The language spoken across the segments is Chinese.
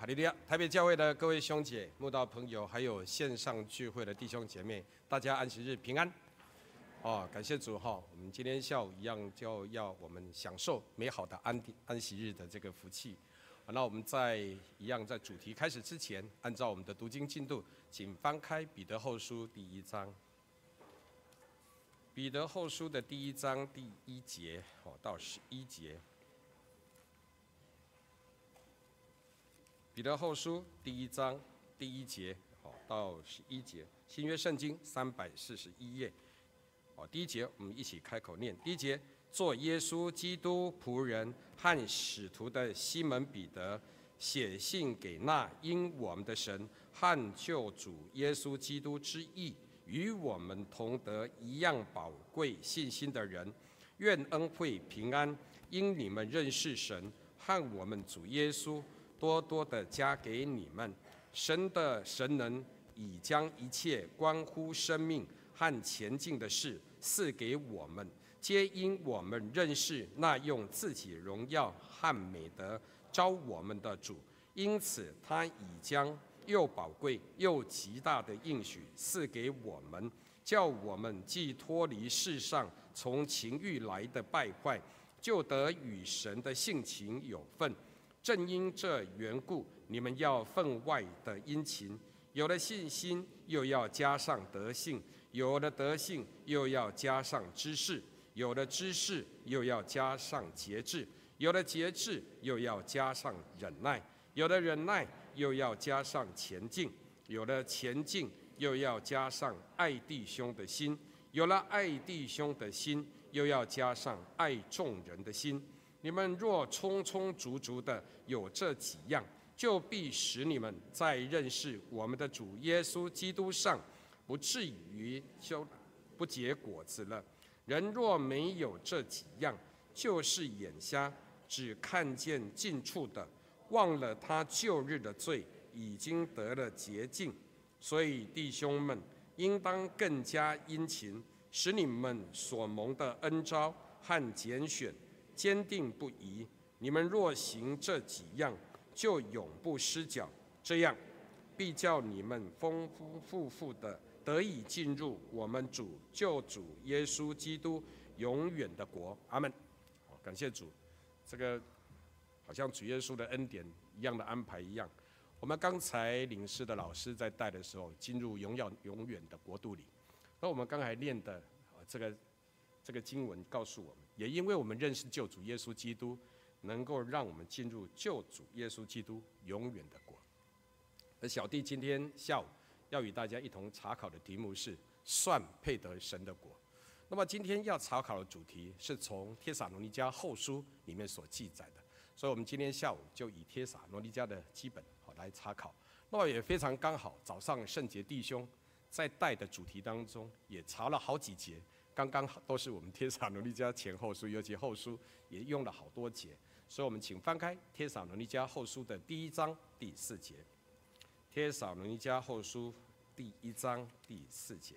哈利路亚！台北教会的各位兄姐、慕道朋友，还有线上聚会的弟兄姐妹，大家安息日平安。哦，感谢主哈！我们今天下午一样就要我们享受美好的安安息日的这个福气。那我们在一样在主题开始之前，按照我们的读经进度，请翻开彼得后书第一章。彼得后书的第一章第一节哦到十一节。彼得后书第一章第一节，好到十一节，新约圣经三百四十一页，好，第一节我们一起开口念。第一节，做耶稣基督仆人和使徒的西门彼得，写信给那因我们的神和救主耶稣基督之意与我们同得一样宝贵信心的人，愿恩惠平安因你们认识神和我们主耶稣。多多的加给你们，神的神能已将一切关乎生命和前进的事赐给我们，皆因我们认识那用自己荣耀和美德召我们的主，因此他已将又宝贵又极大的应许赐给我们，叫我们既脱离世上从情欲来的败坏，就得与神的性情有分。正因这缘故，你们要分外的殷勤。有了信心，又要加上德性；有了德性，又要加上知识；有了知识，又要加上节制；有了节制，又要加上忍耐；有了忍耐，又要加上前进；有了前进，又要加上爱弟兄的心；有了爱弟兄的心，又要加上爱众人的心。你们若充充足足的有这几样，就必使你们在认识我们的主耶稣基督上，不至于就不结果子了。人若没有这几样，就是眼瞎，只看见近处的，忘了他旧日的罪已经得了洁净。所以弟兄们，应当更加殷勤，使你们所蒙的恩召和拣选。坚定不移，你们若行这几样，就永不失脚。这样，必叫你们丰丰富富的得以进入我们主救主耶稣基督永远的国。阿门。感谢主，这个好像主耶稣的恩典一样的安排一样。我们刚才领事的老师在带的时候，进入荣耀永远的国度里。那我们刚才念的这个。这个经文告诉我们，也因为我们认识救主耶稣基督，能够让我们进入救主耶稣基督永远的国。而小弟今天下午要与大家一同查考的题目是“算配得神的国”。那么今天要查考的主题是从帖撒罗尼迦后书里面所记载的，所以我们今天下午就以帖撒罗尼迦的基本来查考。那么也非常刚好，早上圣洁弟兄在带的主题当中也查了好几节。刚刚好都是我们帖撒罗尼迦前后书，尤其后书也用了好多节，所以我们请翻开帖撒罗尼迦后书的第一章第四节。帖撒罗尼迦后书第一章第四节。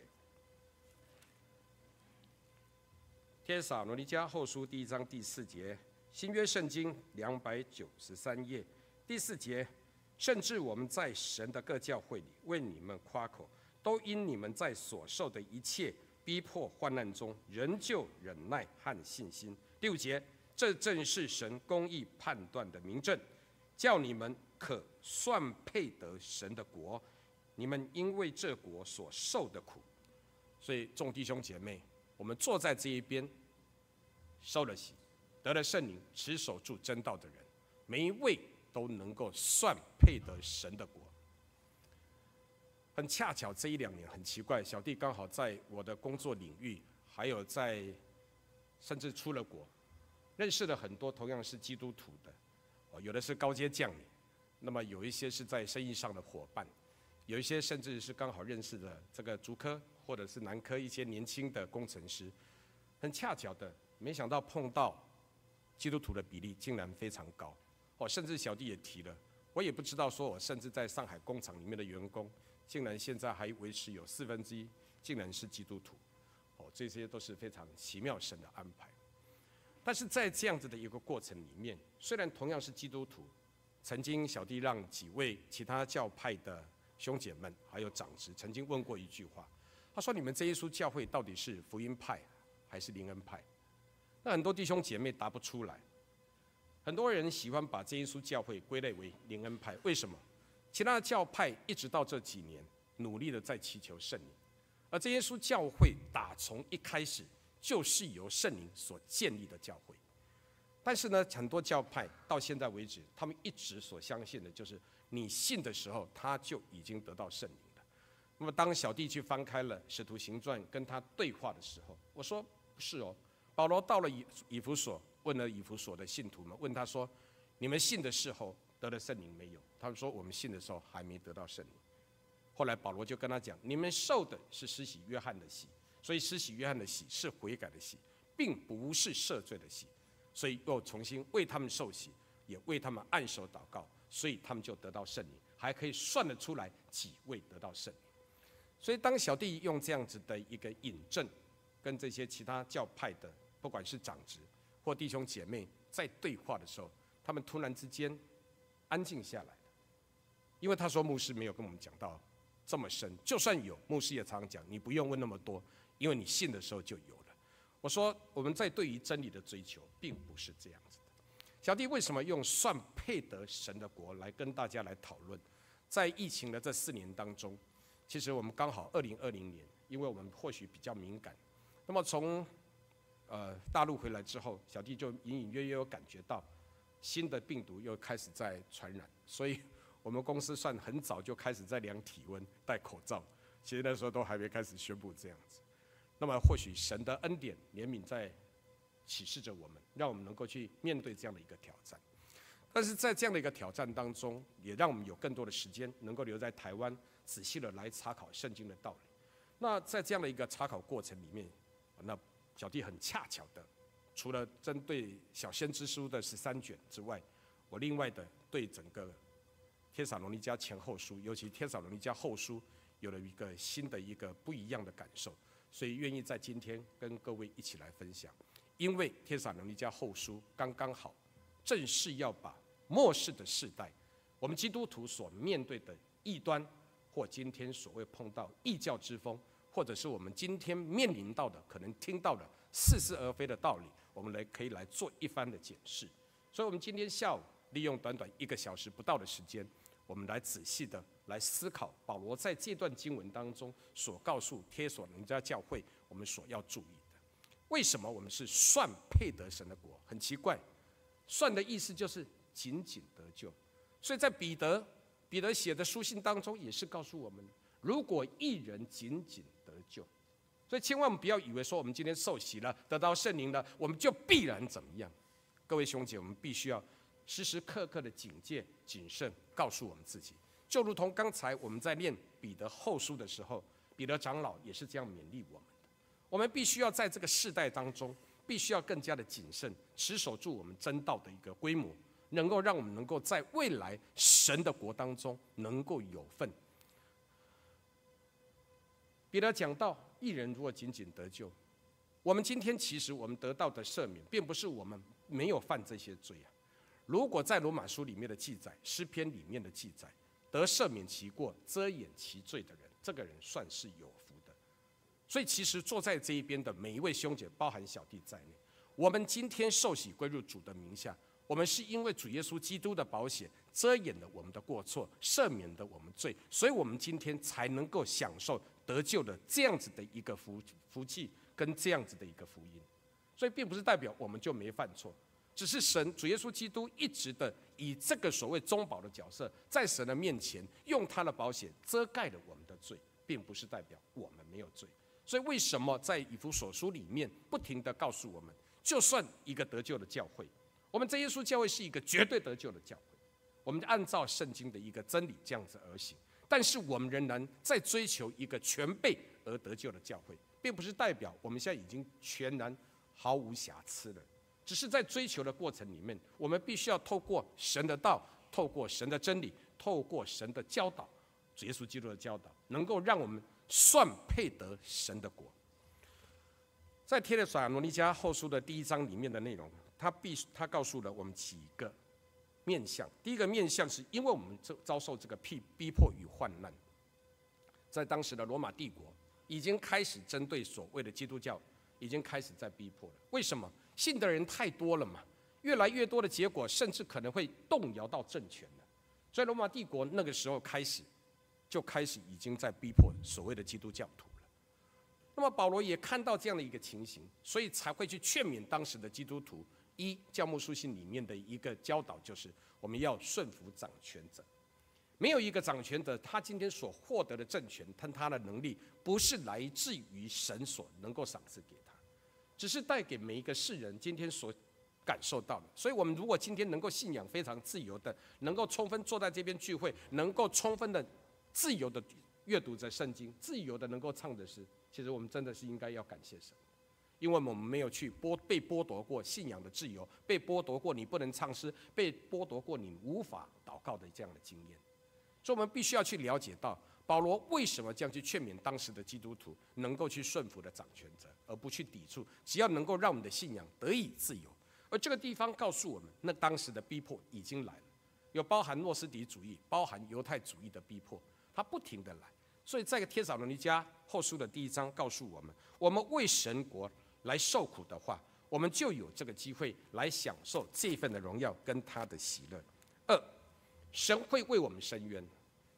帖撒罗尼迦后书第一章第四节，新约圣经两百九十三页第四节，甚至我们在神的各教会里为你们夸口，都因你们在所受的一切。逼迫患难中，仍旧忍耐和信心。第五节，这正是神公义判断的明证，叫你们可算配得神的国。你们因为这国所受的苦，所以众弟兄姐妹，我们坐在这一边，受了洗，得了圣灵，持守住真道的人，每一位都能够算配得神的国。很恰巧，这一两年很奇怪，小弟刚好在我的工作领域，还有在甚至出了国，认识了很多同样是基督徒的，哦，有的是高阶将领，那么有一些是在生意上的伙伴，有一些甚至是刚好认识的这个竹科或者是南科一些年轻的工程师，很恰巧的，没想到碰到基督徒的比例竟然非常高，哦，甚至小弟也提了，我也不知道说我甚至在上海工厂里面的员工。竟然现在还维持有四分之一，竟然是基督徒，哦，这些都是非常奇妙神的安排。但是在这样子的一个过程里面，虽然同样是基督徒，曾经小弟让几位其他教派的兄姐们还有长执曾经问过一句话，他说：“你们真耶稣教会到底是福音派还是灵恩派？”那很多弟兄姐妹答不出来。很多人喜欢把真耶稣教会归类为灵恩派，为什么？其他的教派一直到这几年努力的在祈求圣灵，而这耶稣教会打从一开始就是由圣灵所建立的教会。但是呢，很多教派到现在为止，他们一直所相信的就是你信的时候，他就已经得到圣灵了。那么当小弟去翻开了《使徒行传》跟他对话的时候，我说不是哦。保罗到了以以弗所，问了以弗所的信徒们，问他说：“你们信的时候得了圣灵没有？”他们说：“我们信的时候还没得到圣灵。”后来保罗就跟他讲：“你们受的是施洗约翰的洗，所以施洗约翰的洗是悔改的洗，并不是赦罪的洗。”所以又重新为他们受洗，也为他们按手祷告，所以他们就得到圣灵，还可以算得出来几位得到圣灵。所以当小弟用这样子的一个引证，跟这些其他教派的，不管是长执或弟兄姐妹在对话的时候，他们突然之间安静下来了，因为他说牧师没有跟我们讲到这么深，就算有，牧师也常常讲，你不用问那么多，因为你信的时候就有了。我说，我们在对于真理的追求，并不是这样子的。小弟为什么用算配得神的国来跟大家来讨论？在疫情的这四年当中，其实我们刚好二零二零年，因为我们或许比较敏感。那么从呃大陆回来之后，小弟就隐隐约约有感觉到新的病毒又开始在传染，所以我们公司算很早就开始在量体温、戴口罩。其实那时候都还没开始宣布这样子。那么或许神的恩典怜悯在启示着我们，让我们能够去面对这样的一个挑战。但是在这样的一个挑战当中，也让我们有更多的时间能够留在台湾，仔细的来查考圣经的道理。那在这样的一个查考过程里面，那小弟很恰巧的，除了针对小先知书的十三卷之外，我另外的对整个天撒罗尼迦前后书，尤其天撒罗尼迦后书，有了一个新的一个不一样的感受。所以愿意在今天跟各位一起来分享，因为天撒罗尼迦后书刚刚好，正是要把末世的世代，我们基督徒所面对的异端，或今天所谓碰到异教之风，或者是我们今天面临到的可能听到的似是而非的道理，我们来可以来做一番的解释。所以，我们今天下午利用短短一个小时不到的时间，我们来仔细的。来思考保罗在这段经文当中所告诉帖撒罗尼迦教会，我们所要注意的，为什么我们是算配得神的国？很奇怪，算的意思就是仅仅得救。所以在彼得彼得写的书信当中，也是告诉我们，如果一人仅仅得救，所以千万不要以为说我们今天受洗了，得到圣灵了，我们就必然怎么样。各位兄姐，我们必须要时时刻刻的警戒、谨慎，告诉我们自己。就如同刚才我们在念彼得后书的时候，彼得长老也是这样勉励我们的。我们必须要在这个世代当中，必须要更加的谨慎，持守住我们真道的一个规模，能够让我们能够在未来神的国当中能够有份。彼得讲到，一人如果仅仅得救，我们今天其实我们得到的赦免，并不是我们没有犯这些罪啊。如果在罗马书里面的记载，诗篇里面的记载。得赦免其过、遮掩其罪的人，这个人算是有福的。所以，其实坐在这一边的每一位兄姐，包含小弟在内，我们今天受洗归入主的名下，我们是因为主耶稣基督的保险遮掩了我们的过错，赦免了我们罪，所以我们今天才能够享受得救的这样子的一个福福气跟这样子的一个福音。所以，并不是代表我们就没犯错。只是神主耶稣基督一直的以这个所谓中保的角色，在神的面前用他的保险遮盖了我们的罪，并不是代表我们没有罪。所以为什么在以弗所书里面不停地告诉我们，就算一个得救的教会，我们这耶稣教会是一个绝对得救的教会，我们按照圣经的一个真理这样子而行，但是我们仍然在追求一个全备而得救的教会，并不是代表我们现在已经全然毫无瑕疵了。只是在追求的过程里面，我们必须要透过神的道，透过神的真理，透过神的教导，耶稣基督的教导，能够让我们算配得神的国。在帖撒罗尼迦后书的第一章里面的内容，他必他告诉了我们几个面向。第一个面向是因为我们遭遭受这个逼逼迫与患难，在当时的罗马帝国已经开始针对所谓的基督教，已经开始在逼迫了。为什么？信的人太多了嘛，越来越多的结果，甚至可能会动摇到政权了。所以罗马帝国那个时候开始，就开始已经在逼迫所谓的基督教徒了。那么保罗也看到这样的一个情形，所以才会去劝勉当时的基督徒。一教牧书信里面的一个教导就是，我们要顺服掌权者。没有一个掌权者，他今天所获得的政权，跟他的能力，不是来自于神所能够赏赐给他，只是带给每一个世人今天所感受到的。所以，我们如果今天能够信仰非常自由的，能够充分坐在这边聚会，能够充分的自由的阅读着圣经，自由的能够唱的诗，其实我们真的是应该要感谢神。因为我们没有去剥被剥夺过信仰的自由，被剥夺过你不能唱诗，被剥夺过你无法祷告的这样的经验，所以我们必须要去了解到保罗为什么这样去劝勉当时的基督徒能够去顺服的掌权者，而不去抵触，只要能够让我们的信仰得以自由。而这个地方告诉我们，那当时的逼迫已经来了，有包含诺斯底主义、包含犹太主义的逼迫，它不停地来。所以在帖撒罗尼迦后书的第一章告诉我们，我们为神国。来受苦的话，我们就有这个机会来享受这份的荣耀跟他的喜乐。二，神会为我们伸冤。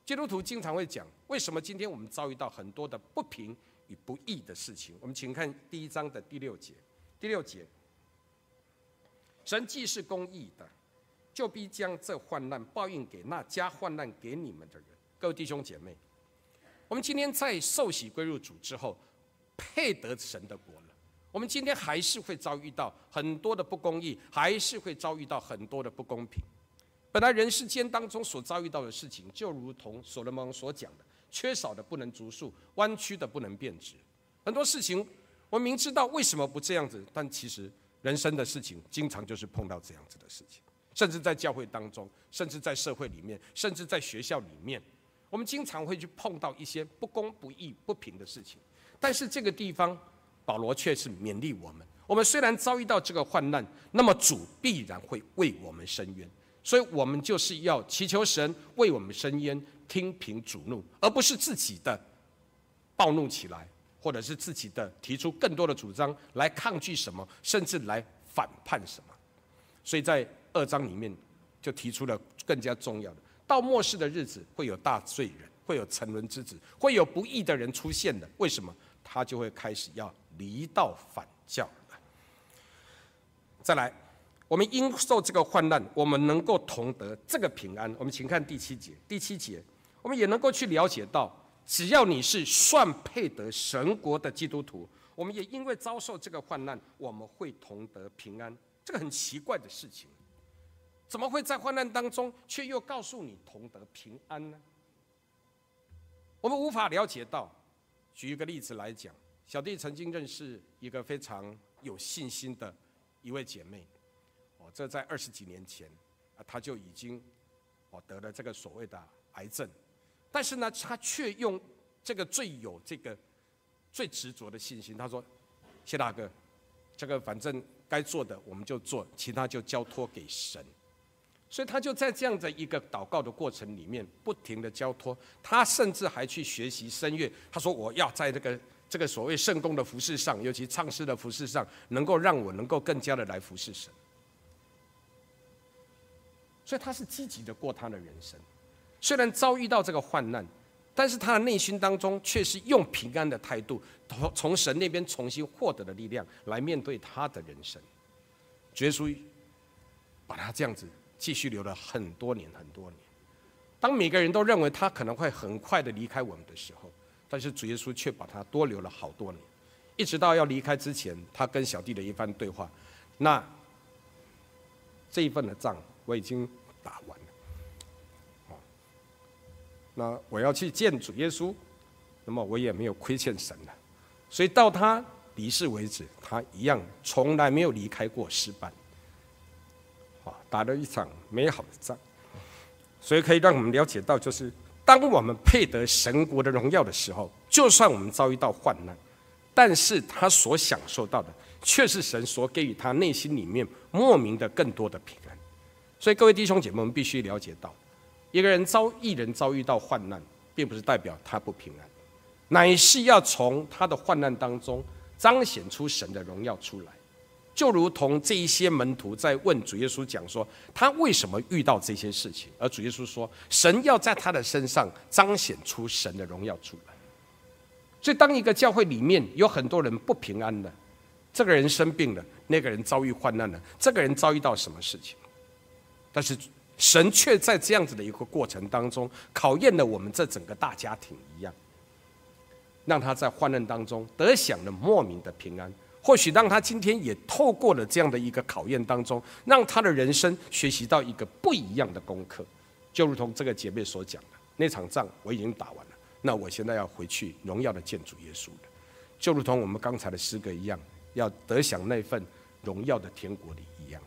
基督徒经常会讲，为什么今天我们遭遇到很多的不平与不义的事情？我们请看第一章的第六节。第六节，神既是公义的，就必将这患难报应给那加患难给你们的人。各位弟兄姐妹，我们今天在受洗归入主之后，配得神的国。我们今天还是会遭遇到很多的不公义，还是会遭遇到很多的不公平。本来人世间当中所遭遇到的事情，就如同所罗门所讲的，缺少的不能足数，弯曲的不能变直。很多事情，我明知道为什么不这样子，但其实人生的事情，经常就是碰到这样子的事情。甚至在教会当中，甚至在社会里面，甚至在学校里面，我们经常会去碰到一些不公不义、不平的事情。但是这个地方。保罗却是勉励我们：我们虽然遭遇到这个患难，那么主必然会为我们伸冤。所以，我们就是要祈求神为我们伸冤，听凭主怒，而不是自己的暴怒起来，或者是自己的提出更多的主张来抗拒什么，甚至来反叛什么。所以在二章里面就提出了更加重要的：到末世的日子，会有大罪人，会有沉沦之子，会有不义的人出现的。为什么？他就会开始要。离道反教。再来，我们因受这个患难，我们能够同得这个平安。我们请看第七节。第七节，我们也能够去了解到，只要你是算配得神国的基督徒，我们也因为遭受这个患难，我们会同得平安。这个很奇怪的事情，怎么会在患难当中，却又告诉你同得平安呢？我们无法了解到。举一个例子来讲。小弟曾经认识一个非常有信心的一位姐妹，哦，这在二十几年前啊，她就已经哦得了这个所谓的癌症，但是呢，她却用这个最有这个最执着的信心，她说：“谢大哥，这个反正该做的我们就做，其他就交托给神。”所以她就在这样的一个祷告的过程里面，不停的交托，她甚至还去学习声乐。她说：“我要在这个。”这个所谓圣工的服饰上，尤其唱诗的服饰上，能够让我能够更加的来服侍神。所以他是积极的过他的人生，虽然遭遇到这个患难，但是他的内心当中却是用平安的态度，从从神那边重新获得的力量来面对他的人生。耶稣把他这样子继续留了很多年很多年。当每个人都认为他可能会很快的离开我们的时候。但是主耶稣却把他多留了好多年，一直到要离开之前，他跟小弟的一番对话，那这一份的账我已经打完了，那我要去见主耶稣，那么我也没有亏欠神了，所以到他离世为止，他一样从来没有离开过诗班，打了一场美好的仗，所以可以让我们了解到就是。当我们配得神国的荣耀的时候，就算我们遭遇到患难，但是他所享受到的，却是神所给予他内心里面莫名的更多的平安。所以各位弟兄姐妹，我们必须了解到，一个人遭一人遭遇到患难，并不是代表他不平安，乃是要从他的患难当中彰显出神的荣耀出来。就如同这一些门徒在问主耶稣讲说，他为什么遇到这些事情？而主耶稣说，神要在他的身上彰显出神的荣耀出来。所以，当一个教会里面有很多人不平安的，这个人生病了，那个人遭遇患难了，这个人遭遇到什么事情？但是神却在这样子的一个过程当中，考验了我们这整个大家庭一样，让他在患难当中得享了莫名的平安。或许让他今天也透过了这样的一个考验当中，让他的人生学习到一个不一样的功课，就如同这个姐妹所讲的，那场仗我已经打完了，那我现在要回去荣耀的建筑耶稣，就如同我们刚才的诗歌一样，要得享那份荣耀的天国里一样。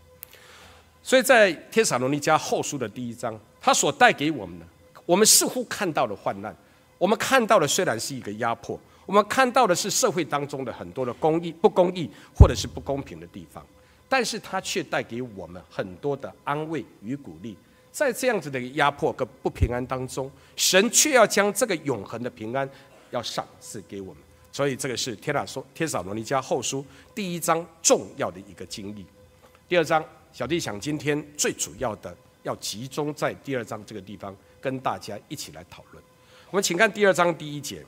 所以在天撒罗尼迦后书的第一章，他所带给我们的，我们似乎看到了患难，我们看到的虽然是一个压迫。我们看到的是社会当中的很多的公义、不公义或者是不公平的地方，但是它却带给我们很多的安慰与鼓励。在这样子的压迫跟不平安当中，神却要将这个永恒的平安要赏赐给我们。所以这个是帖撒说帖撒罗尼迦后书第一章重要的一个经历。第二章，小弟想今天最主要的要集中在第二章这个地方跟大家一起来讨论。我们请看第二章第一节。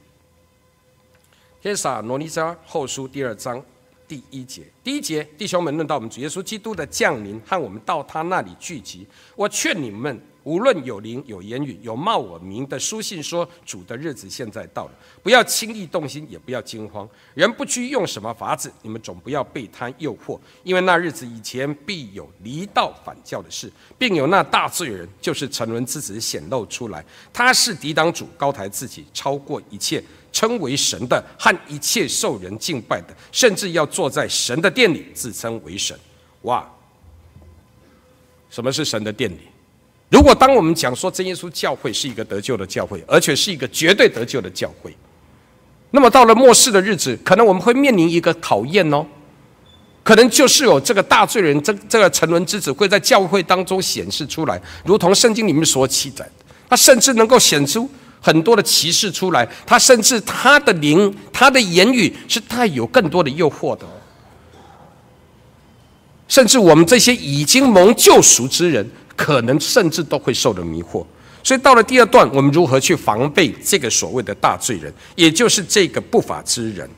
帖撒罗尼迦后书第二章第一节，第一节，弟兄们，论到我们主耶稣基督的降临和我们到他那里聚集，我劝你们，无论有灵、有言语、有冒我名的书信说主的日子现在到了，不要轻易动心，也不要惊慌。人不拘用什么法子，你们总不要被他诱惑，因为那日子以前必有离道反教的事，并有那大罪人，就是沉沦之子显露出来，他是抵挡主，高抬自己，超过一切。称为神的和一切受人敬拜的，甚至要坐在神的殿里自称为神。哇！什么是神的殿里？如果当我们讲说真耶稣教会是一个得救的教会，而且是一个绝对得救的教会，那么到了末世的日子，可能我们会面临一个考验哦。可能就是有这个大罪人，这这个沉沦之子会在教会当中显示出来，如同圣经里面所记载的，他甚至能够显出。很多的歧视出来，他甚至他的灵、他的言语是带有更多的诱惑的，甚至我们这些已经蒙救赎之人，可能甚至都会受到迷惑。所以到了第二段，我们如何去防备这个所谓的大罪人，也就是这个不法之人？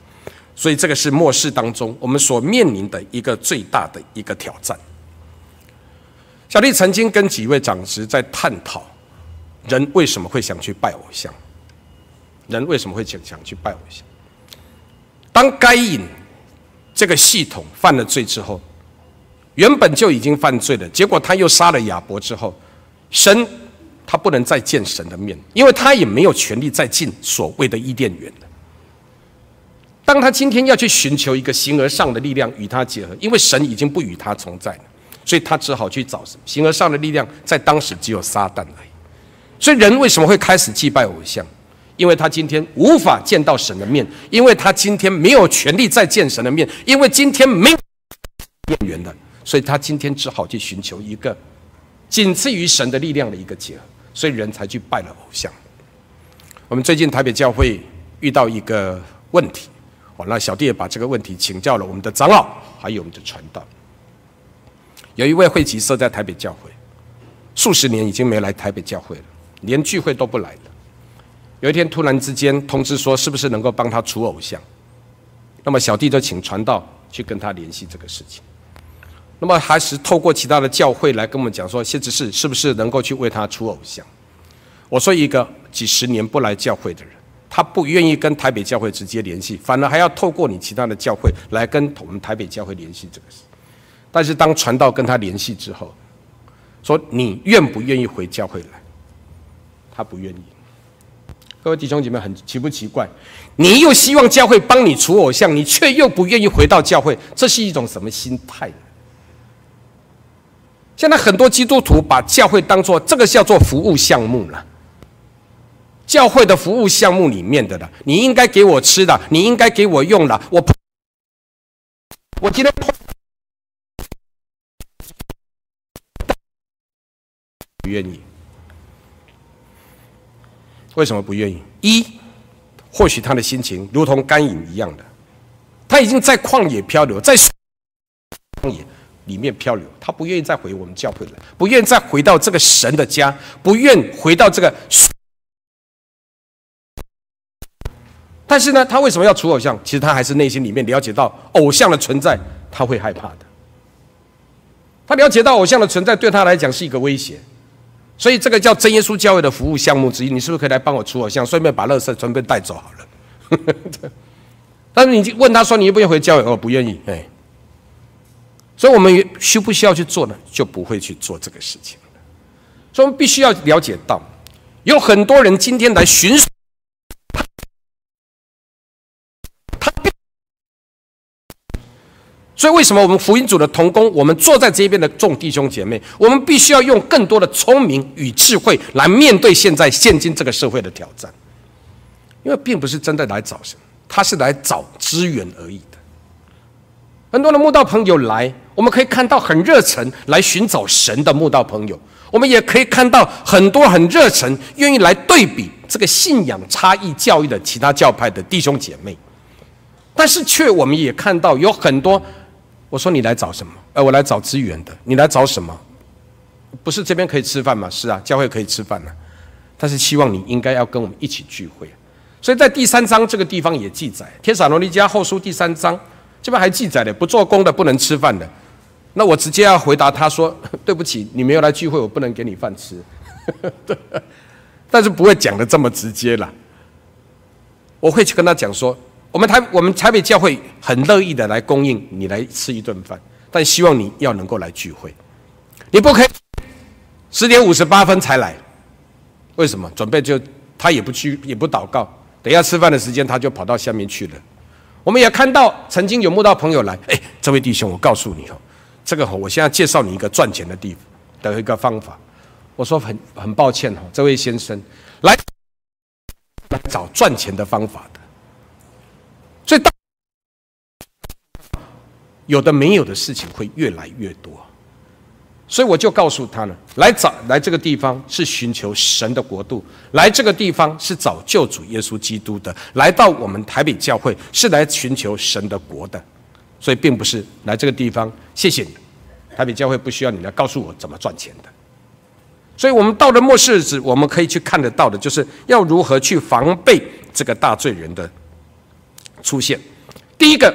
所以这个是末世当中我们所面临的一个最大的一个挑战。小弟曾经跟几位长执在探讨。人为什么会想去拜偶像？人为什么会想想去拜偶像？当该隐这个系统犯了罪之后，原本就已经犯罪了，结果他又杀了亚伯之后，神他不能再见神的面，因为他也没有权利再进所谓的伊甸园了。当他今天要去寻求一个形而上的力量与他结合，因为神已经不与他同在了，所以他只好去找形而上的力量，在当时只有撒旦而已。所以人为什么会开始祭拜偶像？因为他今天无法见到神的面，因为他今天没有权利再见神的面，因为今天没有伊甸园的，所以他今天只好去寻求一个仅次于神的力量的一个结合，所以人才去拜了偶像。我们最近台北教会遇到一个问题，哦，那小弟也把这个问题请教了我们的长老，还有我们的传道。有一位会籍设在台北教会，数十年已经没来台北教会了。连聚会都不来了。有一天突然之间通知说，是不是能够帮他除偶像？那么小弟就请传道去跟他联系这个事情。那么还是透过其他的教会来跟我们讲说，谢执事是不是能够去为他除偶像？我说一个几十年不来教会的人，他不愿意跟台北教会直接联系，反而还要透过你其他的教会来跟我们台北教会联系这个事。但是当传道跟他联系之后，说你愿不愿意回教会来？他不愿意，各位弟兄姐妹，很奇不奇怪？你又希望教会帮你除偶像，你却又不愿意回到教会，这是一种什么心态？现在很多基督徒把教会当做这个叫做服务项目了，教会的服务项目里面的了，你应该给我吃的，你应该给我用的，我我今天。不愿意？为什么不愿意？一，或许他的心情如同甘隐一样的，他已经在旷野漂流，在旷野里面漂流，他不愿意再回我们教会来，不愿再回到这个神的家，不愿回到这个。但是呢，他为什么要除偶像？其实他还是内心里面了解到偶像的存在，他会害怕的。他了解到偶像的存在对他来讲是一个威胁，所以这个叫真耶稣教会的服务项目之一。你是不是可以来帮我出偶像，顺便把垃圾顺便带走好了？但是你问他说，你愿不愿意回教会？我，不愿意。哎，所以我们需不需要去做呢？就不会去做这个事情。所以我们必须要了解到，有很多人今天来寻。所以，为什么我们福音组的同工，我们坐在这边的众弟兄姐妹，我们必须要用更多的聪明与智慧来面对现在现今这个社会的挑战？因为并不是真的来找神，他是来找资源而已的。很多的慕道朋友来，我们可以看到很热忱来寻找神的慕道朋友，我们也可以看到很多很热忱愿意来对比这个信仰差异教育的其他教派的弟兄姐妹，但是却我们也看到有很多。我说你来找什么？呃，我来找资源的。你来找什么？不是这边可以吃饭吗？是啊，教会可以吃饭呢。但是希望你应该要跟我们一起聚会。所以在第三章这个地方也记载，《天撒罗尼迦后书》第三章这边还记载了不做工的不能吃饭的。那我直接要回答他说：对不起，你没有来聚会，我不能给你饭吃。但是不会讲得这么直接啦。我会去跟他讲说。我们台我们台北教会很乐意的来供应你来吃一顿饭，但希望你要能够来聚会，你不可以十点五十八分才来，为什么？准备就他也不去也不祷告，等下吃饭的时间他就跑到下面去了。我们也看到曾经有慕道朋友来，哎，这位弟兄，我告诉你哦，这个我现在介绍你一个赚钱的地方的一个方法。我说很很抱歉哦，这位先生来来找赚钱的方法的。所以，当有的没有的事情会越来越多，所以我就告诉他呢：来找来这个地方是寻求神的国度，来这个地方是找救主耶稣基督的，来到我们台北教会是来寻求神的国的，所以并不是来这个地方。谢谢你，台北教会不需要你来告诉我怎么赚钱的。所以我们到了末世日子，我们可以去看得到的，就是要如何去防备这个大罪人的。出现，第一个，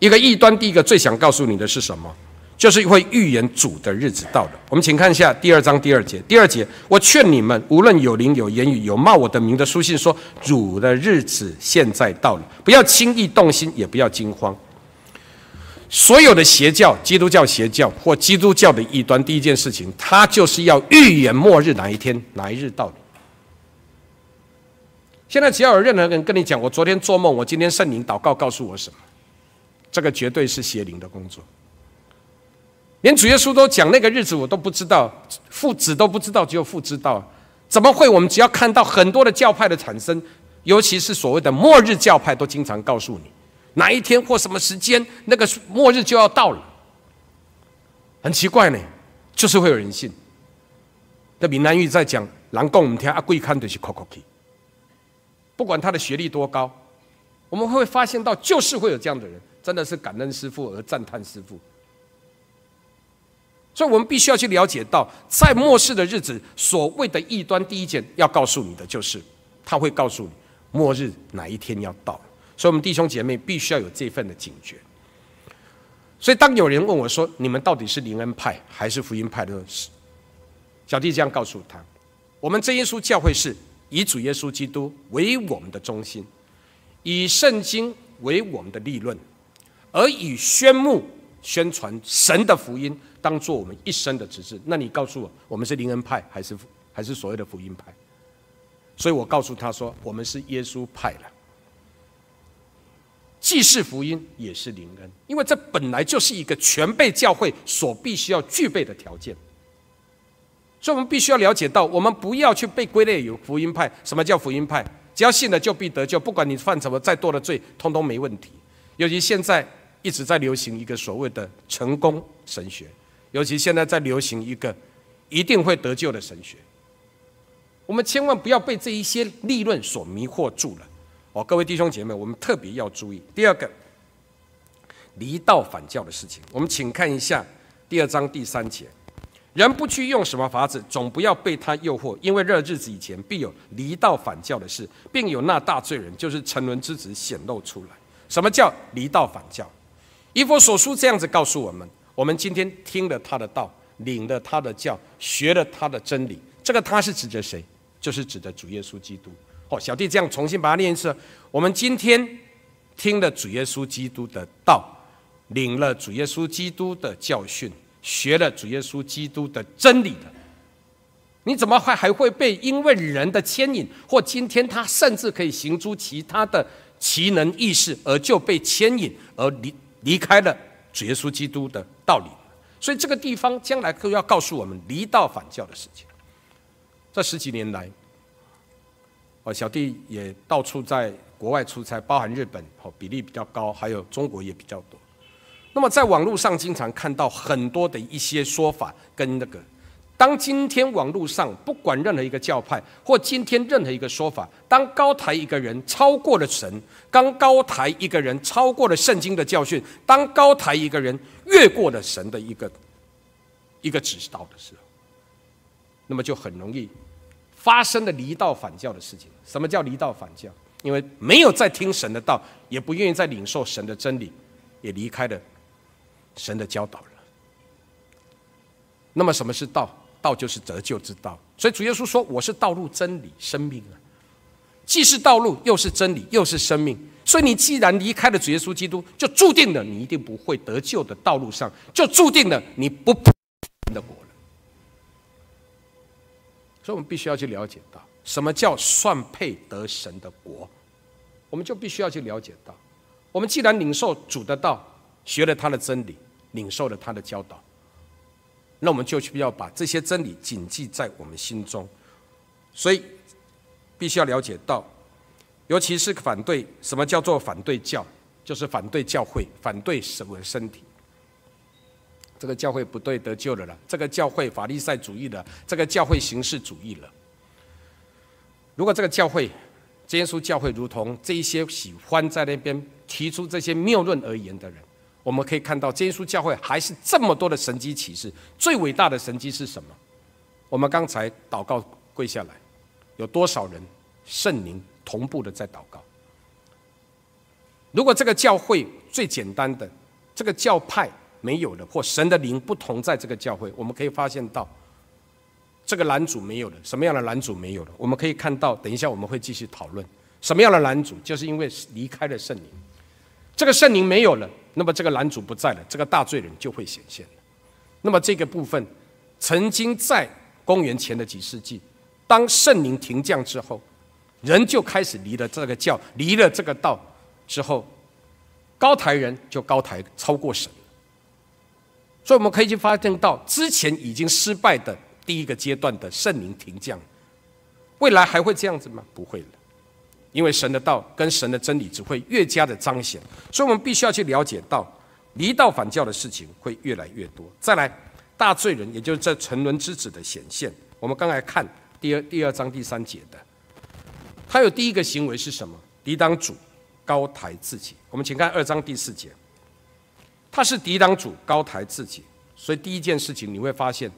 一个异端，第一个最想告诉你的是什么？就是会预言主的日子到了。我们请看一下第二章第二节。第二节，我劝你们，无论有灵、有言语、有冒我的名的书信说，说主的日子现在到了，不要轻易动心，也不要惊慌。所有的邪教，基督教邪教或基督教的异端，第一件事情，他就是要预言末日哪一天、哪一日到。现在只要有任何人跟你讲，我昨天做梦，我今天圣灵祷告告诉我什么，这个绝对是邪灵的工作。连主耶稣都讲那个日子，我都不知道，父子都不知道，只有父知道。怎么会？我们只要看到很多的教派的产生，尤其是所谓的末日教派，都经常告诉你哪一天或什么时间，那个末日就要到了。很奇怪呢，就是会有人信。那闽南语在讲，人讲唔听，阿贵看的是哭哭去。不管他的学历多高，我们会发现到，就是会有这样的人，真的是感恩师父而赞叹师父。所以，我们必须要去了解到，在末世的日子，所谓的异端，第一件要告诉你的就是，他会告诉你末日哪一天要到。所以，我们弟兄姐妹必须要有这份的警觉。所以，当有人问我说：“你们到底是灵恩派还是福音派的？”时，小弟这样告诉他：“我们真耶稣教会是。”以主耶稣基督为我们的中心，以圣经为我们的立论，而以宣牧、宣传神的福音当做我们一生的职志。那你告诉我，我们是灵恩派还是还是所谓的福音派？所以我告诉他说，我们是耶稣派了，既是福音，也是灵恩，因为这本来就是一个全备教会所必须要具备的条件。所以，我们必须要了解到，我们不要去被归类有福音派。什么叫福音派？只要信了就必得救，不管你犯什么再多的罪，通通没问题。尤其现在一直在流行一个所谓的成功神学，尤其现在在流行一个一定会得救的神学。我们千万不要被这一些理论所迷惑住了。哦，各位弟兄姐妹，我们特别要注意。第二个，离道反教的事情，我们请看一下第二章第三节。人不去用什么法子，总不要被他诱惑，因为这日子以前必有离道反教的事，并有那大罪人，就是沉沦之子显露出来。什么叫离道反教？以弗所书这样子告诉我们：我们今天听了他的道，领了他的教，学了他的真理，这个他是指着谁？就是指着主耶稣基督。哦，小弟这样重新把它念一次：我们今天听了主耶稣基督的道，领了主耶稣基督的教训。学了主耶稣基督的真理的，你怎么还还会被因为人的牵引，或今天他甚至可以行出其他的奇能异事，而就被牵引而离离开了主耶稣基督的道理？所以这个地方将来都要告诉我们离道反教的事情。这十几年来，哦，小弟也到处在国外出差，包含日本，哦，比例比较高，还有中国也比较多。那么，在网络上经常看到很多的一些说法跟那个，当今天网络上不管任何一个教派或今天任何一个说法，当高抬一个人超过了神，当高抬一个人超过了圣经的教训，当高抬一个人越过了神的一个一个指导的时候，那么就很容易发生了离道反教的事情。什么叫离道反教？因为没有在听神的道，也不愿意再领受神的真理，也离开了。神的教导了。那么什么是道？道就是得救之道。所以主耶稣说：“我是道路、真理、生命啊！既是道路，又是真理，又是生命。所以你既然离开了主耶稣基督，就注定了你一定不会得救的道路上，就注定了你不配的果了。所以，我们必须要去了解到，什么叫算配得神的国？我们就必须要去了解到，我们既然领受主的道。学了他的真理，领受了他的教导，那我们就需要把这些真理谨记在我们心中。所以，必须要了解到，尤其是反对什么叫做反对教，就是反对教会，反对什么身体。这个教会不对，得救了了。这个教会法利赛主义的，这个教会形式主义了。如果这个教会，耶稣教会，如同这一些喜欢在那边提出这些谬论而言的人。我们可以看到，耶稣教会还是这么多的神迹启示。最伟大的神迹是什么？我们刚才祷告跪下来，有多少人圣灵同步的在祷告？如果这个教会最简单的这个教派没有了，或神的灵不同在这个教会，我们可以发现到这个拦阻没有了。什么样的拦阻没有了？我们可以看到，等一下我们会继续讨论什么样的拦阻，就是因为离开了圣灵，这个圣灵没有了。那么这个男主不在了，这个大罪人就会显现。那么这个部分，曾经在公元前的几世纪，当圣灵停降之后，人就开始离了这个教，离了这个道之后，高台人就高台超过神。所以我们可以去发现到，之前已经失败的第一个阶段的圣灵停降，未来还会这样子吗？不会了。因为神的道跟神的真理只会越加的彰显，所以我们必须要去了解到离道反教的事情会越来越多。再来，大罪人，也就是这沉沦之子的显现。我们刚才看第二第二章第三节的，他有第一个行为是什么？抵挡主，高抬自己。我们请看二章第四节，他是抵挡主，高抬自己。所以第一件事情你会发现。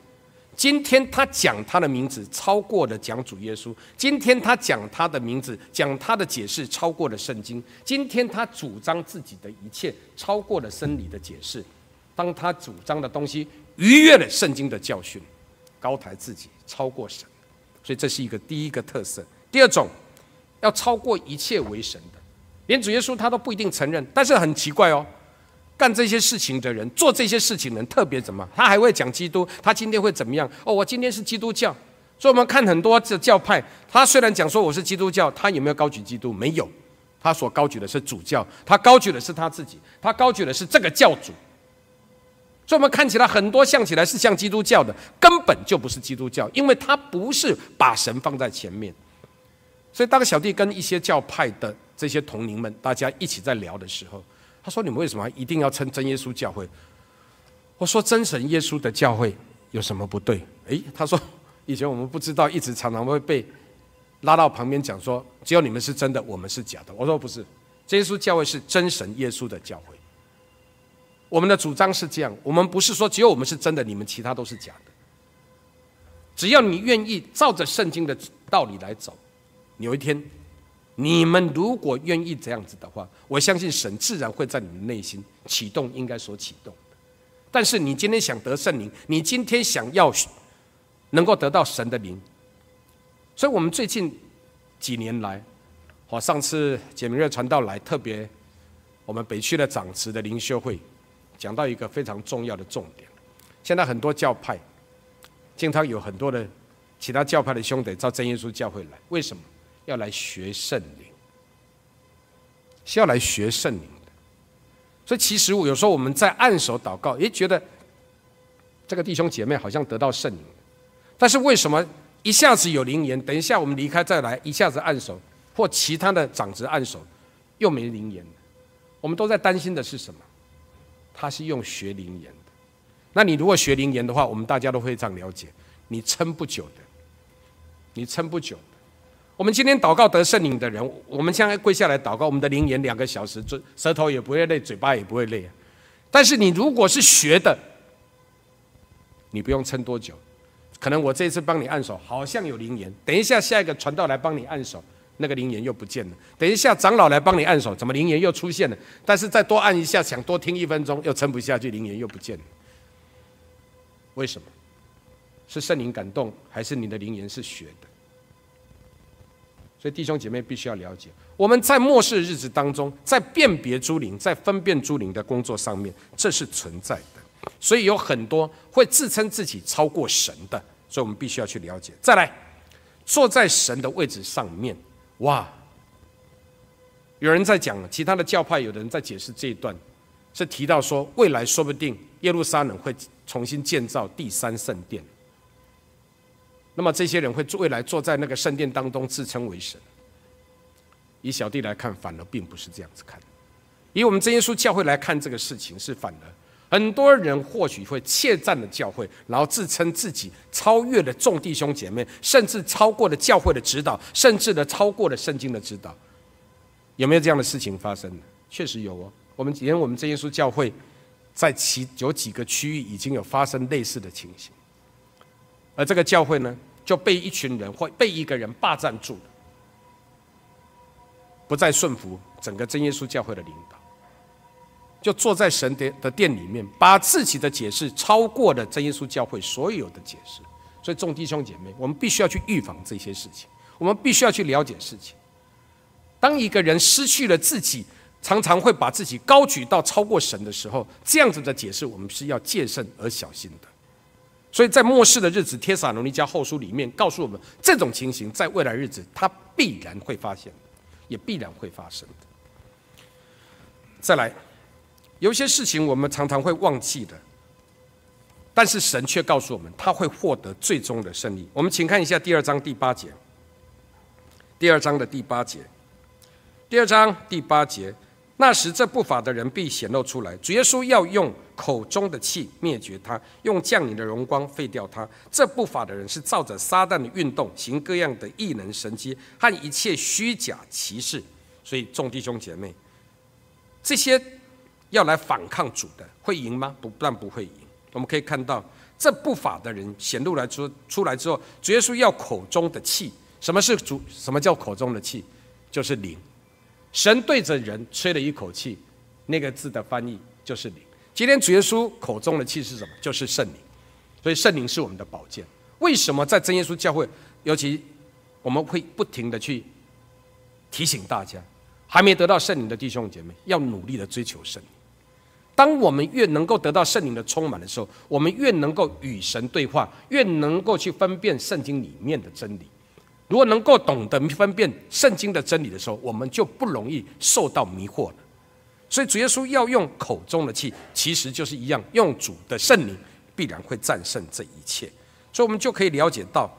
今天他讲他的名字超过了讲主耶稣。今天他讲他的名字，讲他的解释超过了圣经。今天他主张自己的一切超过了生理的解释。当他主张的东西逾越了圣经的教训，高抬自己超过神，所以这是一个第一个特色。第二种，要超过一切为神的，连主耶稣他都不一定承认。但是很奇怪哦。干这些事情的人，做这些事情的人特别怎么？他还会讲基督，他今天会怎么样？哦，我今天是基督教，所以我们看很多这教派，他虽然讲说我是基督教，他有没有高举基督？没有，他所高举的是主教，他高举的是他自己，他高举的是这个教主。所以我们看起来很多像起来是像基督教的，根本就不是基督教，因为他不是把神放在前面。所以当小弟跟一些教派的这些同龄们，大家一起在聊的时候。他说：“你们为什么一定要称真耶稣教会？”我说：“真神耶稣的教会有什么不对？诶，他说以前我们不知道，一直常常会被拉到旁边讲说，只有你们是真的，我们是假的。我说不是，耶稣教会是真神耶稣的教会。我们的主张是这样，我们不是说只有我们是真的，你们其他都是假的。只要你愿意照着圣经的道理来走，有一天，你们如果愿意这样子的话，我相信神自然会在你们内心启动应该所启动的。但是你今天想得圣灵，你今天想要能够得到神的灵，所以我们最近几年来，我上次简明日传道来，特别我们北区的长子的灵修会，讲到一个非常重要的重点。现在很多教派，经常有很多的其他教派的兄弟到真耶稣教会来，为什么要来学圣灵？是要来学圣灵的。所以其实我有时候我们在按手祷告，也觉得这个弟兄姐妹好像得到圣灵，但是为什么一下子有灵言，等一下我们离开再来一下子按手，或其他的长执按手又没灵言？我们都在担心的是什么？他是用学灵言的。那你如果学灵言的话，我们大家都会这样了解，你撑不久的，你撑不久。我们今天祷告得圣灵的人，我们现在跪下来祷告，我们的灵言两个小时，嘴舌头也不会累，嘴巴也不会累。但是你如果是学的，你不用撑多久，可能我这次帮你按手，好像有灵言，等一下下一个传道来帮你按手，那个灵言又不见了。等一下长老来帮你按手，怎么灵言又出现了？但是再多按一下，想多听一分钟，又撑不下去，灵言又不见了。为什么？是圣灵感动，还是你的灵言是学的？所以弟兄姐妹必须要了解，我们在末世的日子当中，在辨别诸灵、在分辨诸灵的工作上面，这是存在的。所以有很多会自称自己超过神的，所以我们必须要去了解。再来，坐在神的位置上面，哇！有人在讲，其他的教派有的人在解释这一段，是提到说，未来说不定耶路撒冷会重新建造第三圣殿。那么这些人会未来坐在那个圣殿当中，自称为神。以小弟来看，反而并不是这样子看。以我们真耶稣教会来看这个事情，是反而很多人或许会怯战了教会，然后自称自己超越了众弟兄姐妹，甚至超过了教会的指导，甚至呢超过了圣经的指导。有没有这样的事情发生呢？确实有哦。我们连我们真耶稣教会在其有几个区域已经有发生类似的情形。而这个教会呢，就被一群人或被一个人霸占住了，不再顺服整个真耶稣教会的领导，就坐在神的的殿里面，把自己的解释超过了真耶稣教会所有的解释。所以众弟兄姐妹，我们必须要去预防这些事情，我们必须要去了解事情。当一个人失去了自己，常常会把自己高举到超过神的时候，这样子的解释，我们是要戒慎而小心的。所以在末世的日子，《帖撒罗尼迦后书》里面告诉我们，这种情形在未来日子，它必然会发现，也必然会发生的。再来，有些事情我们常常会忘记的，但是神却告诉我们，他会获得最终的胜利。我们请看一下第二章第八节。第二章的第八节，第二章第八节。那时，这不法的人必显露出来。主耶稣要用口中的气灭绝他，用降临的荣光废掉他。这不法的人是照着撒旦的运动，行各样的异能神迹和一切虚假歧视。所以，众弟兄姐妹，这些要来反抗主的，会赢吗？不但不会赢。我们可以看到，这不法的人显露来出出来之后，主耶稣要口中的气。什么是主？什么叫口中的气？就是灵。神对着人吹了一口气，那个字的翻译就是灵。今天主耶稣口中的气是什么？就是圣灵。所以圣灵是我们的宝剑。为什么在真耶稣教会，尤其我们会不停的去提醒大家，还没得到圣灵的弟兄姐妹，要努力的追求圣灵。当我们越能够得到圣灵的充满的时候，我们越能够与神对话，越能够去分辨圣经里面的真理。如果能够懂得分辨圣经的真理的时候，我们就不容易受到迷惑了。所以主耶稣要用口中的气，其实就是一样，用主的圣灵必然会战胜这一切。所以，我们就可以了解到，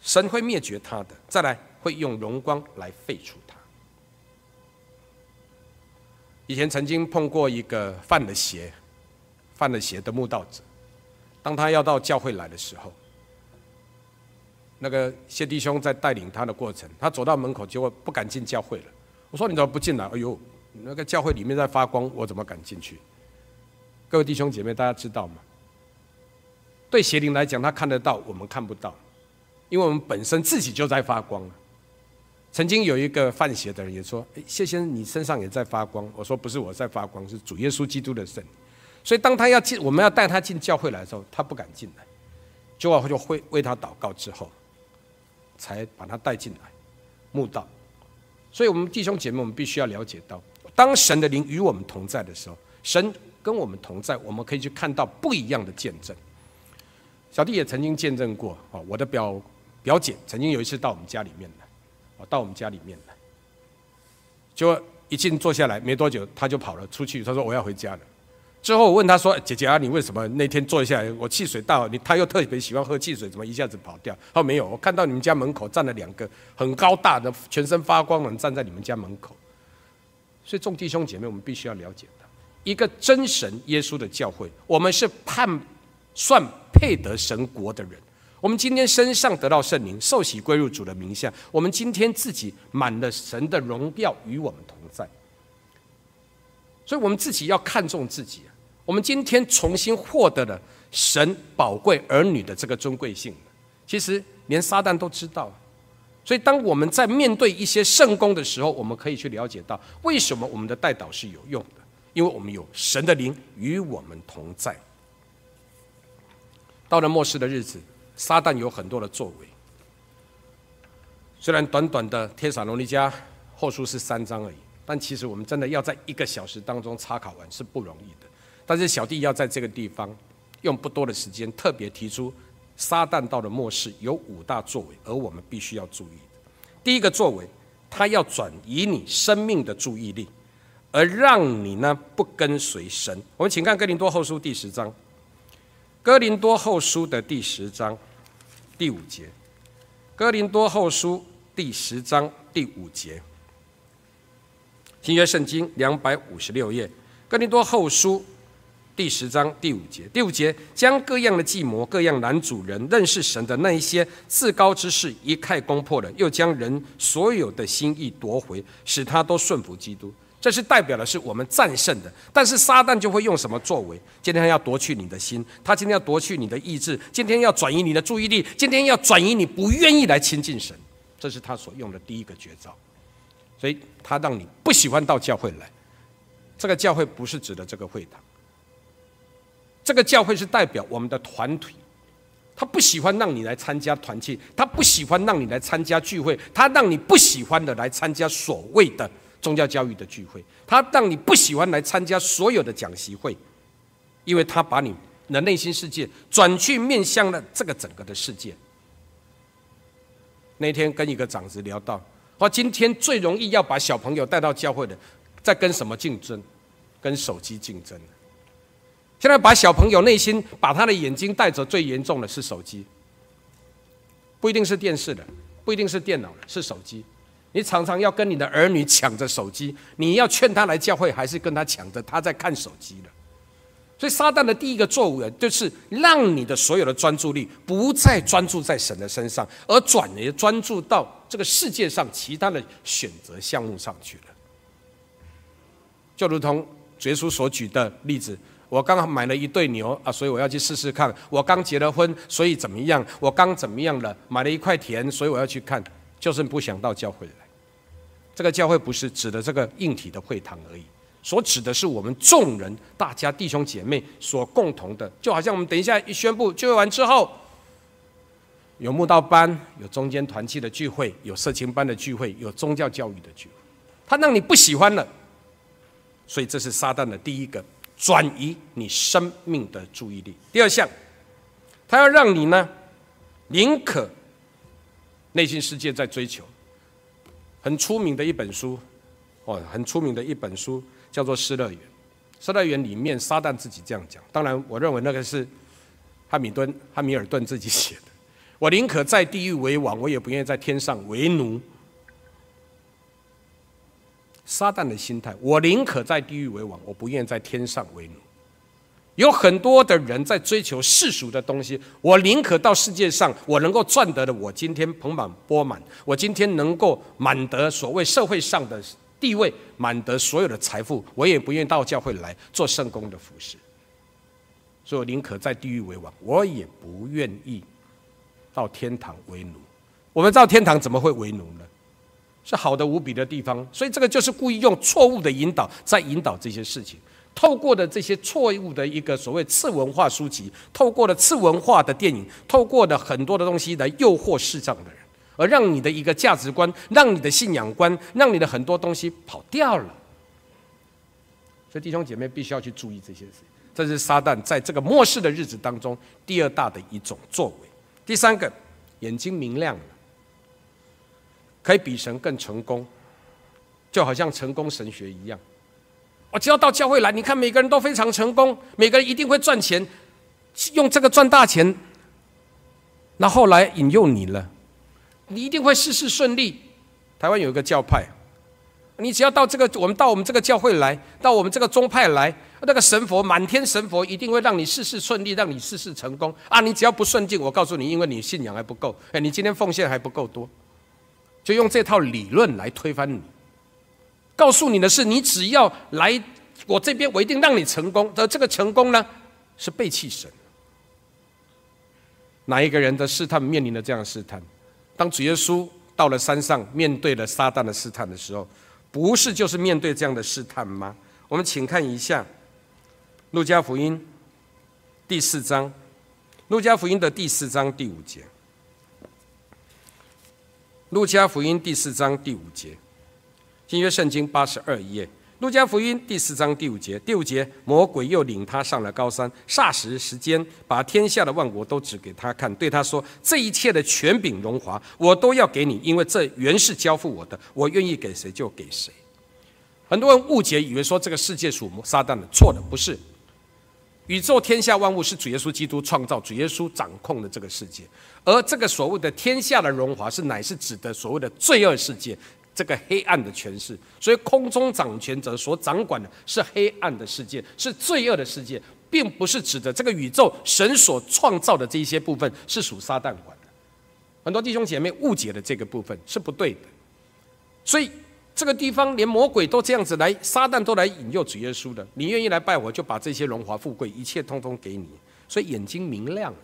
神会灭绝他的，再来会用荣光来废除他。以前曾经碰过一个犯了邪、犯了邪的慕道者，当他要到教会来的时候，那个谢弟兄在带领他的过程，他走到门口，结果不敢进教会了。我说：“你怎么不进来？”哎呦，那个教会里面在发光，我怎么敢进去？各位弟兄姐妹，大家知道吗？对邪灵来讲，他看得到，我们看不到，因为我们本身自己就在发光。曾经有一个犯邪的人也说：“哎，谢先生，你身上也在发光。”我说：“不是我在发光，是主耶稣基督的圣。”所以当他要进，我们要带他进教会来的时候，他不敢进来，就要就会为他祷告之后，才把他带进来，墓道。所以，我们弟兄姐妹，我们必须要了解到，当神的灵与我们同在的时候，神跟我们同在，我们可以去看到不一样的见证。小弟也曾经见证过啊，我的表表姐曾经有一次到我们家里面来。啊到我们家里面来，就一进坐下来没多久，他就跑了出去。他说：“我要回家了。”之后我问他说：“姐姐啊，你为什么那天坐下来？我汽水倒，你他又特别喜欢喝汽水，怎么一下子跑掉？”他说：“没有，我看到你们家门口站了两个很高大的、全身发光的人站在你们家门口。”所以众弟兄姐妹，我们必须要了解的，一个真神耶稣的教会，我们是判算配得神国的人。我们今天身上得到圣灵，受洗归入主的名下。我们今天自己满了神的荣耀与我们同在，所以我们自己要看重自己。我们今天重新获得了神宝贵儿女的这个尊贵性，其实连撒旦都知道。所以当我们在面对一些圣工的时候，我们可以去了解到为什么我们的代祷是有用的，因为我们有神的灵与我们同在。到了末世的日子。撒旦有很多的作为，虽然短短的《天撒罗尼迦后书》是三章而已，但其实我们真的要在一个小时当中查考完是不容易的。但是小弟要在这个地方用不多的时间，特别提出撒旦到了末世有五大作为，而我们必须要注意的。第一个作为，他要转移你生命的注意力，而让你呢不跟随神。我们请看《哥林多后书》第十章。哥林多后书的第十章第五节，哥林多后书第十章第五节，新约圣经两百五十六页，哥林多后书第十章第五节，第五节将各样的计谋、各样男主人认识神的那一些至高之事一概攻破了，又将人所有的心意夺回，使他都顺服基督。这是代表的是我们战胜的，但是撒旦就会用什么作为？今天要夺去你的心，他今天要夺去你的意志，今天要转移你的注意力，今天要转移你不愿意来亲近神，这是他所用的第一个绝招。所以他让你不喜欢到教会来，这个教会不是指的这个会堂，这个教会是代表我们的团体，他不喜欢让你来参加团契，他不喜欢让你来参加聚会，他让你不喜欢的来参加所谓的。宗教教育的聚会，他让你不喜欢来参加所有的讲习会，因为他把你的内心世界转去面向了这个整个的世界。那天跟一个长子聊到，说今天最容易要把小朋友带到教会的，在跟什么竞争？跟手机竞争。现在把小朋友内心把他的眼睛带走最严重的是手机，不一定是电视的，不一定是电脑的，是手机。你常常要跟你的儿女抢着手机，你要劝他来教会，还是跟他抢着他在看手机的？所以撒旦的第一个作为就是让你的所有的专注力不再专注在神的身上，而转而专注到这个世界上其他的选择项目上去了。就如同耶稣所举的例子，我刚刚买了一对牛啊，所以我要去试试看；我刚结了婚，所以怎么样？我刚怎么样了？买了一块田，所以我要去看，就是不想到教会来。这个教会不是指的这个硬体的会堂而已，所指的是我们众人大家弟兄姐妹所共同的，就好像我们等一下一宣布聚会完之后，有慕道班，有中间团契的聚会，有社情班的聚会，有宗教教育的聚会，他让你不喜欢了，所以这是撒旦的第一个转移你生命的注意力。第二项，他要让你呢，宁可内心世界在追求。很出名的一本书，哦，很出名的一本书叫做《失乐园》。《失乐园》里面，撒旦自己这样讲。当然，我认为那个是汉米顿、汉米尔顿自己写的。我宁可在地狱为王，我也不愿意在天上为奴。撒旦的心态，我宁可在地狱为王，我不愿在天上为奴。有很多的人在追求世俗的东西，我宁可到世界上，我能够赚得的，我今天盆满钵满，我今天能够满得所谓社会上的地位，满得所有的财富，我也不愿到教会来做圣工的服侍。所以我宁可在地狱为王，我也不愿意到天堂为奴。我们到天堂怎么会为奴呢？是好的无比的地方。所以这个就是故意用错误的引导，在引导这些事情。透过的这些错误的一个所谓次文化书籍，透过的次文化的电影，透过的很多的东西来诱惑世上的人，而让你的一个价值观，让你的信仰观，让你的很多东西跑掉了。所以弟兄姐妹必须要去注意这些事。这是撒旦在这个末世的日子当中第二大的一种作为。第三个，眼睛明亮了，可以比神更成功，就好像成功神学一样。我只要到教会来，你看每个人都非常成功，每个人一定会赚钱，用这个赚大钱，那后来引诱你了，你一定会事事顺利。台湾有一个教派，你只要到这个，我们到我们这个教会来，到我们这个宗派来，那个神佛满天神佛一定会让你事事顺利，让你事事成功啊！你只要不顺境，我告诉你，因为你信仰还不够，哎，你今天奉献还不够多，就用这套理论来推翻你。告诉你的是，你只要来我这边，我一定让你成功。而这个成功呢，是背弃神。哪一个人的试探面临了这样的试探？当主耶稣到了山上，面对了撒旦的试探的时候，不是就是面对这样的试探吗？我们请看一下《路加福音》第四章，《路加福音》的第四章第五节，《路加福音》第四章第五节。新约圣经八十二页，路加福音第四章第五节，第五节，魔鬼又领他上了高山，霎时时间，把天下的万国都指给他看，对他说：“这一切的权柄荣华，我都要给你，因为这原是交付我的，我愿意给谁就给谁。”很多人误解，以为说这个世界属撒旦的，错的不是。宇宙天下万物是主耶稣基督创造，主耶稣掌控的这个世界，而这个所谓的天下的荣华，是乃是指的所谓的罪恶世界。这个黑暗的权势，所以空中掌权者所掌管的是黑暗的世界，是罪恶的世界，并不是指的这个宇宙神所创造的这一些部分是属撒旦管的。很多弟兄姐妹误解了这个部分是不对的，所以这个地方连魔鬼都这样子来，撒旦都来引诱主耶稣的。你愿意来拜我，就把这些荣华富贵一切通通给你。所以眼睛明亮了。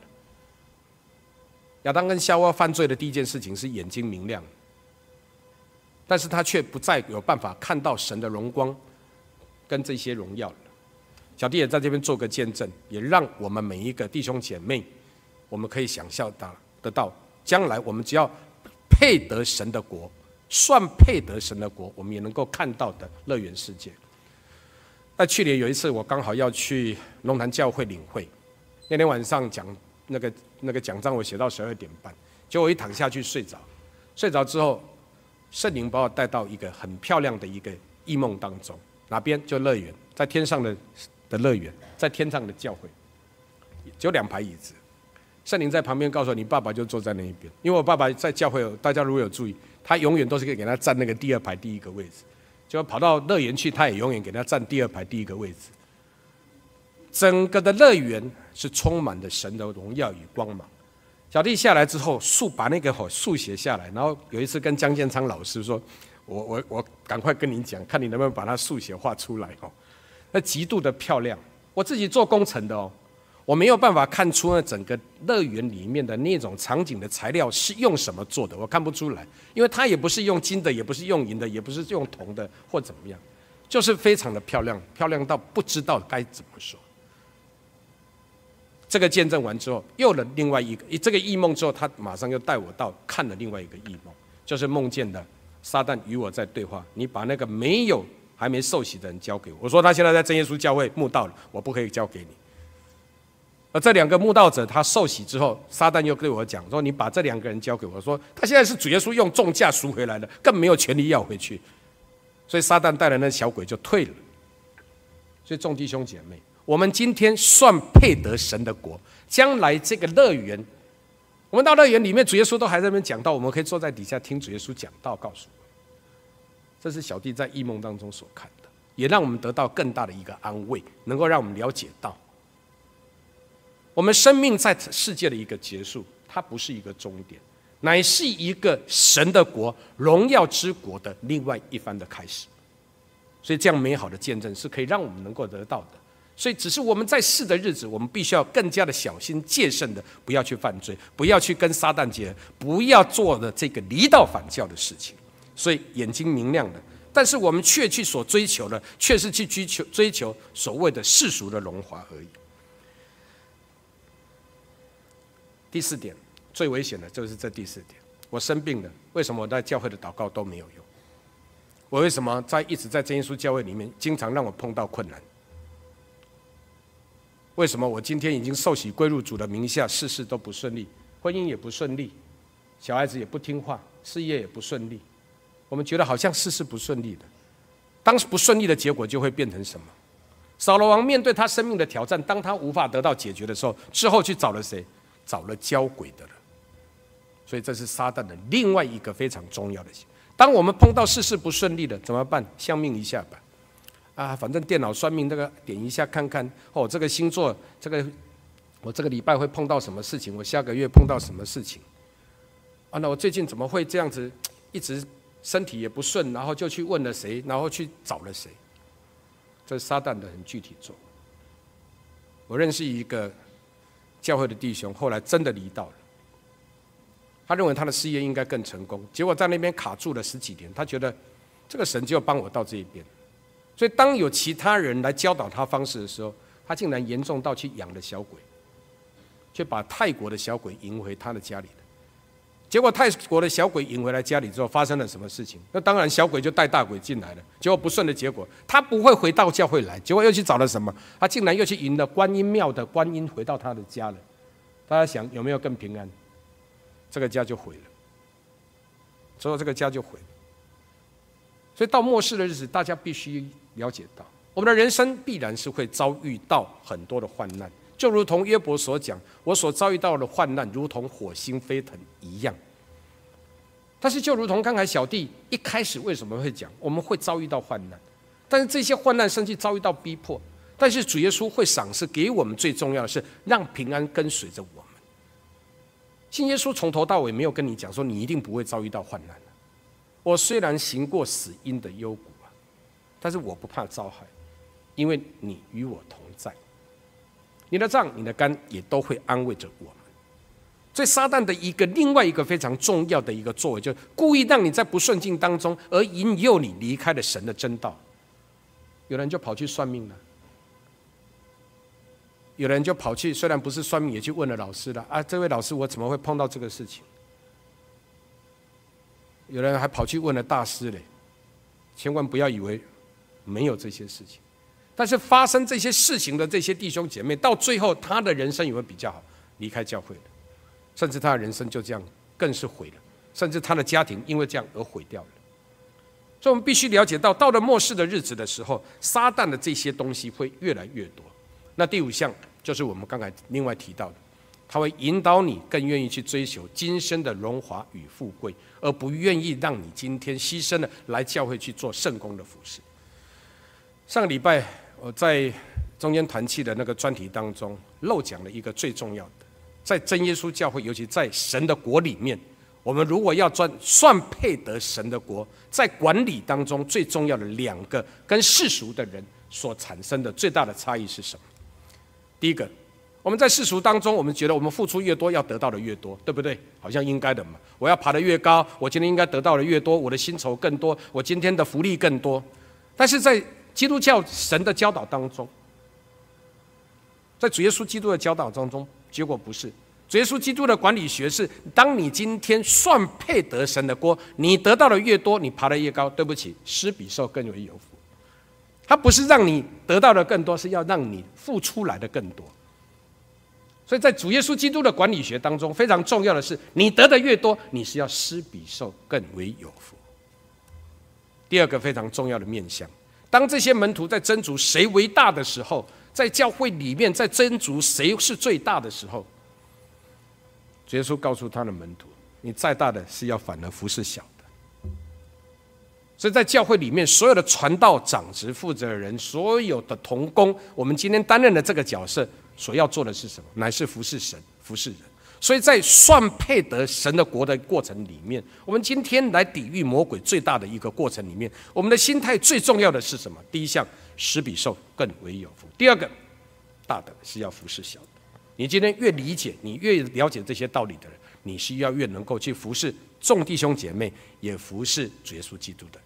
亚当跟夏娃犯罪的第一件事情是眼睛明亮。但是他却不再有办法看到神的荣光跟这些荣耀了。小弟也在这边做个见证，也让我们每一个弟兄姐妹，我们可以想象到得到，将来我们只要配得神的国，算配得神的国，我们也能够看到的乐园世界。那去年有一次，我刚好要去龙潭教会领会，那天晚上讲那个那个讲章，我写到十二点半，结果我一躺下去睡着，睡着之后。圣灵把我带到一个很漂亮的一个异梦当中，哪边？就乐园，在天上的的乐园，在天上的教会，就两排椅子。圣灵在旁边告诉我，你爸爸就坐在那一边，因为我爸爸在教会，大家如果有注意，他永远都是可以给他站那个第二排第一个位置，就跑到乐园去，他也永远给他站第二排第一个位置。整个的乐园是充满着神的荣耀与光芒。小弟下来之后，速把那个吼速写下来。然后有一次跟江建昌老师说：“我我我赶快跟你讲，看你能不能把它速写画出来哦。”那极度的漂亮。我自己做工程的哦，我没有办法看出那整个乐园里面的那种场景的材料是用什么做的，我看不出来，因为它也不是用金的，也不是用银的，也不是用铜的或怎么样，就是非常的漂亮，漂亮到不知道该怎么说。这个见证完之后，又了另外一个这个异梦之后，他马上又带我到看了另外一个异梦，就是梦见的撒旦与我在对话。你把那个没有还没受洗的人交给我，我说他现在在真耶稣教会慕道了，我不可以交给你。而这两个慕道者他受洗之后，撒旦又对我讲说：“你把这两个人交给我。”说他现在是主耶稣用重价赎回来的，更没有权利要回去。所以撒旦带来那小鬼就退了。所以众弟兄姐妹。我们今天算配得神的国，将来这个乐园，我们到乐园里面，主耶稣都还在那边讲道，我们可以坐在底下听主耶稣讲道，告诉我，这是小弟在异梦当中所看的，也让我们得到更大的一个安慰，能够让我们了解到，我们生命在世界的一个结束，它不是一个终点，乃是一个神的国、荣耀之国的另外一番的开始。所以，这样美好的见证是可以让我们能够得到的。所以，只是我们在世的日子，我们必须要更加的小心戒慎的，不要去犯罪，不要去跟撒旦结合，不要做的这个离道反教的事情。所以，眼睛明亮的，但是我们却去所追求的，却是去追求追求所谓的世俗的荣华而已。第四点，最危险的就是这第四点。我生病了，为什么我在教会的祷告都没有用？我为什么在一直在真耶稣教会里面，经常让我碰到困难？为什么我今天已经受洗归入主的名下，事事都不顺利，婚姻也不顺利，小孩子也不听话，事业也不顺利？我们觉得好像事事不顺利的。当时不顺利的结果就会变成什么？扫罗王面对他生命的挑战，当他无法得到解决的时候，之后去找了谁？找了交鬼的人，所以这是撒旦的另外一个非常重要的。当我们碰到事事不顺利的，怎么办？相命一下吧，啊，反正电脑算命，这个点一下看看，哦，这个星座，这个我这个礼拜会碰到什么事情？我下个月碰到什么事情？啊，那我最近怎么会这样子？一直身体也不顺，然后就去问了谁，然后去找了谁？这是撒旦的很具体做。我认识一个。教会的弟兄后来真的离道了，他认为他的事业应该更成功，结果在那边卡住了十几年。他觉得这个神就要帮我到这一边，所以当有其他人来教导他方式的时候，他竟然严重到去养了小鬼，却把泰国的小鬼迎回他的家里。结果泰国的小鬼引回来家里之后，发生了什么事情？那当然小鬼就带大鬼进来了。结果不顺的结果，他不会回到教会来。结果又去找了什么？他竟然又去引了观音庙的观音回到他的家了。大家想有没有更平安？这个家就毁了。之后这个家就毁了。所以到末世的日子，大家必须了解到，我们的人生必然是会遭遇到很多的患难。就如同约伯所讲，我所遭遇到的患难，如同火星飞腾一样。但是，就如同刚才小弟一开始为什么会讲，我们会遭遇到患难，但是这些患难甚至遭遇到逼迫，但是主耶稣会赏赐给我们最重要的是让平安跟随着我们。信耶稣从头到尾没有跟你讲说你一定不会遭遇到患难。我虽然行过死荫的幽谷啊，但是我不怕遭害，因为你与我同。你的杖、你的竿也都会安慰着我们。所以，撒旦的一个另外一个非常重要的一个作为，就是故意让你在不顺境当中，而引诱你离开了神的真道。有人就跑去算命了，有人就跑去，虽然不是算命，也去问了老师了。啊，这位老师，我怎么会碰到这个事情？有人还跑去问了大师嘞。千万不要以为没有这些事情。但是发生这些事情的这些弟兄姐妹，到最后他的人生也会比较好，离开教会了，甚至他的人生就这样更是毁了，甚至他的家庭因为这样而毁掉了。所以，我们必须了解到，到了末世的日子的时候，撒旦的这些东西会越来越多。那第五项就是我们刚才另外提到的，他会引导你更愿意去追求今生的荣华与富贵，而不愿意让你今天牺牲了来教会去做圣工的服事。上个礼拜。我在中间团契的那个专题当中漏讲了一个最重要的，在真耶稣教会，尤其在神的国里面，我们如果要赚算配得神的国，在管理当中最重要的两个跟世俗的人所产生的最大的差异是什么？第一个，我们在世俗当中，我们觉得我们付出越多，要得到的越多，对不对？好像应该的嘛。我要爬得越高，我今天应该得到的越多，我的薪酬更多，我今天的福利更多。但是在基督教神的教导当中，在主耶稣基督的教导当中，结果不是主耶稣基督的管理学是：当你今天算配得神的锅，你得到的越多，你爬得越高。对不起，施比受更为有福。他不是让你得到的更多，是要让你付出来的更多。所以在主耶稣基督的管理学当中，非常重要的是，你得的越多，你是要施比受更为有福。第二个非常重要的面向。当这些门徒在争逐谁为大的时候，在教会里面在争逐谁是最大的时候，耶稣告诉他的门徒：“你再大的是要反而服侍小的。”所以在教会里面，所有的传道长职负责人，所有的同工，我们今天担任的这个角色，所要做的是什么？乃是服侍神、服侍人。所以在算配得神的国的过程里面，我们今天来抵御魔鬼最大的一个过程里面，我们的心态最重要的是什么？第一项，施比受更为有福。第二个，大的是要服侍小的。你今天越理解，你越了解这些道理的人，你需要越能够去服侍众弟兄姐妹，也服侍主耶稣基督的。